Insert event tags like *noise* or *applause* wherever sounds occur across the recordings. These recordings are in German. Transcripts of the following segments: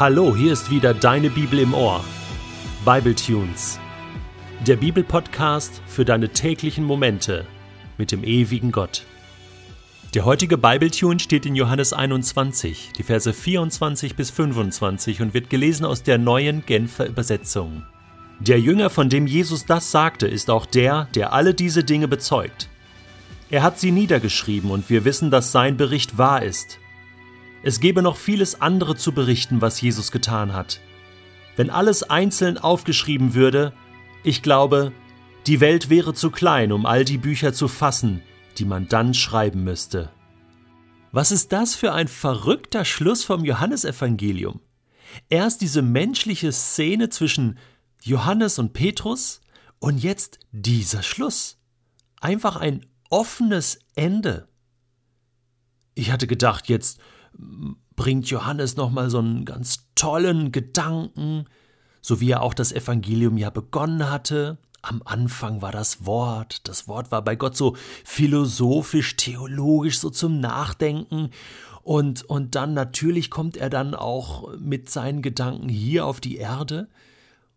Hallo, hier ist wieder deine Bibel im Ohr. Bible Tunes. Der Bibelpodcast für deine täglichen Momente mit dem ewigen Gott. Der heutige Bibletune steht in Johannes 21, die Verse 24 bis 25 und wird gelesen aus der neuen Genfer Übersetzung. Der Jünger, von dem Jesus das sagte, ist auch der, der alle diese Dinge bezeugt. Er hat sie niedergeschrieben und wir wissen, dass sein Bericht wahr ist. Es gäbe noch vieles andere zu berichten, was Jesus getan hat. Wenn alles einzeln aufgeschrieben würde, ich glaube, die Welt wäre zu klein, um all die Bücher zu fassen, die man dann schreiben müsste. Was ist das für ein verrückter Schluss vom Johannesevangelium? Erst diese menschliche Szene zwischen Johannes und Petrus und jetzt dieser Schluss. Einfach ein offenes Ende. Ich hatte gedacht, jetzt bringt Johannes nochmal so einen ganz tollen Gedanken, so wie er auch das Evangelium ja begonnen hatte. Am Anfang war das Wort, das Wort war bei Gott so philosophisch, theologisch, so zum Nachdenken. Und, und dann natürlich kommt er dann auch mit seinen Gedanken hier auf die Erde.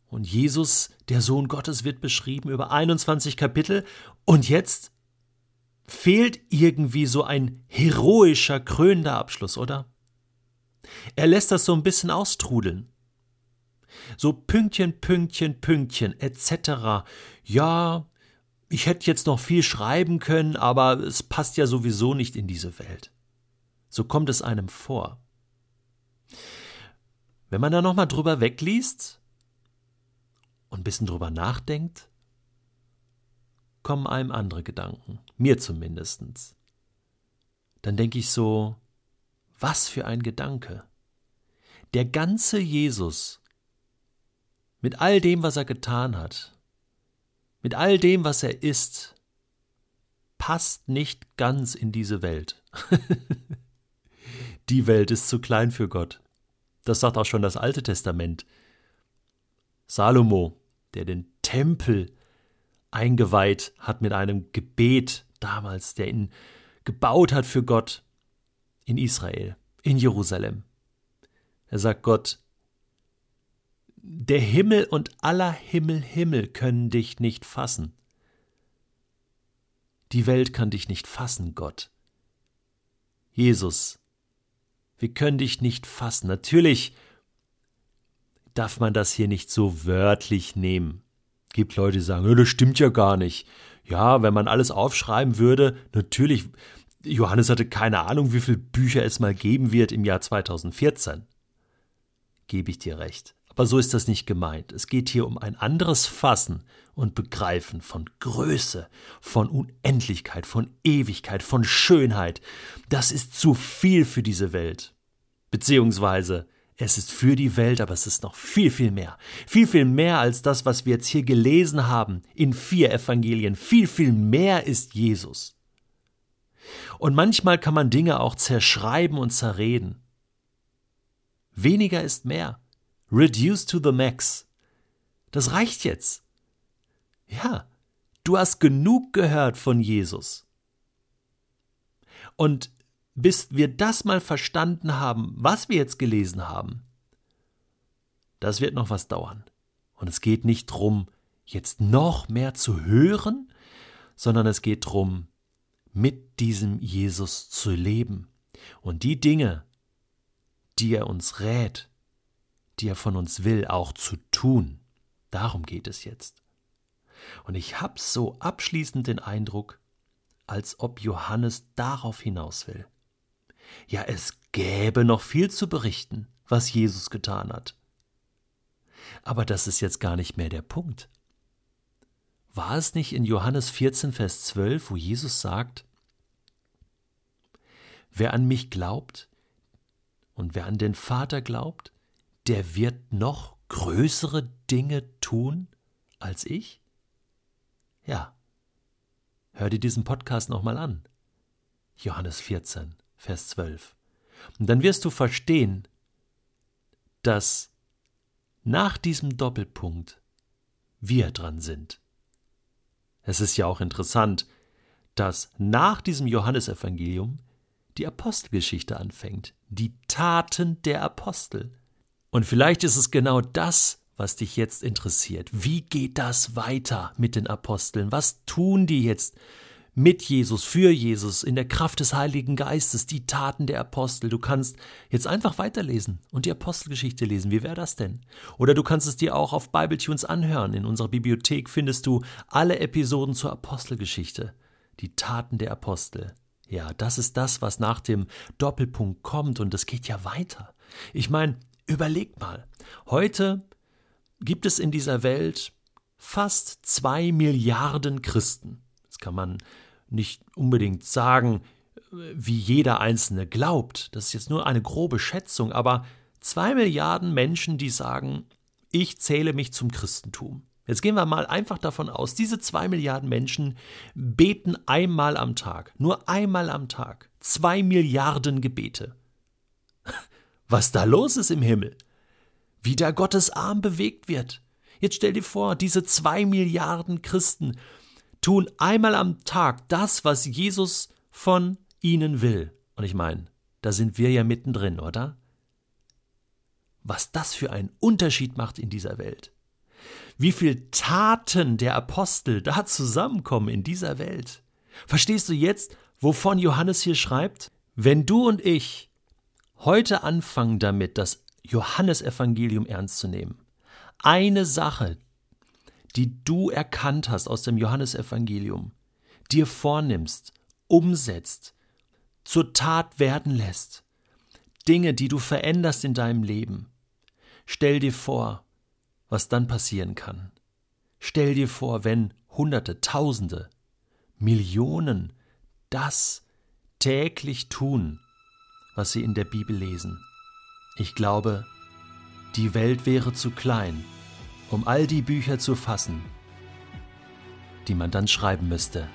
Und Jesus, der Sohn Gottes, wird beschrieben über 21 Kapitel. Und jetzt fehlt irgendwie so ein heroischer, krönender Abschluss, oder? Er lässt das so ein bisschen austrudeln. So Pünktchen, Pünktchen, Pünktchen, etc. Ja, ich hätte jetzt noch viel schreiben können, aber es passt ja sowieso nicht in diese Welt. So kommt es einem vor. Wenn man da nochmal drüber wegliest und ein bisschen drüber nachdenkt, kommen einem andere Gedanken, mir zumindestens. Dann denke ich so, was für ein Gedanke. Der ganze Jesus, mit all dem, was er getan hat, mit all dem, was er ist, passt nicht ganz in diese Welt. *laughs* Die Welt ist zu klein für Gott. Das sagt auch schon das Alte Testament. Salomo, der den Tempel eingeweiht hat mit einem Gebet damals, der ihn gebaut hat für Gott in Israel, in Jerusalem. Er sagt Gott, der Himmel und aller Himmel Himmel können dich nicht fassen. Die Welt kann dich nicht fassen, Gott. Jesus, wir können dich nicht fassen. Natürlich darf man das hier nicht so wörtlich nehmen gibt Leute, die sagen, das stimmt ja gar nicht. Ja, wenn man alles aufschreiben würde, natürlich, Johannes hatte keine Ahnung, wie viele Bücher es mal geben wird im Jahr 2014. Gebe ich dir recht. Aber so ist das nicht gemeint. Es geht hier um ein anderes Fassen und Begreifen von Größe, von Unendlichkeit, von Ewigkeit, von Schönheit. Das ist zu viel für diese Welt. Beziehungsweise es ist für die Welt, aber es ist noch viel, viel mehr. Viel, viel mehr als das, was wir jetzt hier gelesen haben in vier Evangelien. Viel, viel mehr ist Jesus. Und manchmal kann man Dinge auch zerschreiben und zerreden. Weniger ist mehr. Reduce to the max. Das reicht jetzt. Ja, du hast genug gehört von Jesus. Und bis wir das mal verstanden haben, was wir jetzt gelesen haben, das wird noch was dauern. Und es geht nicht darum, jetzt noch mehr zu hören, sondern es geht darum, mit diesem Jesus zu leben und die Dinge, die er uns rät, die er von uns will, auch zu tun. Darum geht es jetzt. Und ich habe so abschließend den Eindruck, als ob Johannes darauf hinaus will. Ja, es gäbe noch viel zu berichten, was Jesus getan hat. Aber das ist jetzt gar nicht mehr der Punkt. War es nicht in Johannes 14, Vers 12, wo Jesus sagt, Wer an mich glaubt und wer an den Vater glaubt, der wird noch größere Dinge tun als ich? Ja. Hör dir diesen Podcast nochmal an. Johannes 14. Vers 12. Und dann wirst du verstehen, dass nach diesem Doppelpunkt wir dran sind. Es ist ja auch interessant, dass nach diesem Johannesevangelium die Apostelgeschichte anfängt, die Taten der Apostel. Und vielleicht ist es genau das, was dich jetzt interessiert. Wie geht das weiter mit den Aposteln? Was tun die jetzt mit Jesus, für Jesus, in der Kraft des Heiligen Geistes, die Taten der Apostel? Du kannst jetzt einfach weiterlesen und die Apostelgeschichte lesen. Wie wäre das denn? Oder du kannst es dir auch auf Bibletunes anhören. In unserer Bibliothek findest du alle Episoden zur Apostelgeschichte. Die Taten der Apostel. Ja, das ist das, was nach dem Doppelpunkt kommt und es geht ja weiter. Ich meine, überleg mal. Heute gibt es in dieser Welt fast zwei Milliarden Christen. Kann man nicht unbedingt sagen, wie jeder Einzelne glaubt. Das ist jetzt nur eine grobe Schätzung, aber zwei Milliarden Menschen, die sagen, ich zähle mich zum Christentum. Jetzt gehen wir mal einfach davon aus, diese zwei Milliarden Menschen beten einmal am Tag, nur einmal am Tag, zwei Milliarden Gebete. *laughs* Was da los ist im Himmel? wie da Gottes Arm bewegt wird. Jetzt stell dir vor, diese zwei Milliarden Christen tun einmal am Tag das, was Jesus von ihnen will. Und ich meine, da sind wir ja mittendrin, oder? Was das für einen Unterschied macht in dieser Welt. Wie viel Taten der Apostel da zusammenkommen in dieser Welt. Verstehst du jetzt, wovon Johannes hier schreibt? Wenn du und ich heute anfangen damit, das Johannesevangelium ernst zu nehmen. Eine Sache, die du erkannt hast aus dem Johannesevangelium, dir vornimmst, umsetzt, zur Tat werden lässt, Dinge, die du veränderst in deinem Leben. Stell dir vor, was dann passieren kann. Stell dir vor, wenn Hunderte, Tausende, Millionen das täglich tun, was sie in der Bibel lesen. Ich glaube, die Welt wäre zu klein, um all die Bücher zu fassen, die man dann schreiben müsste.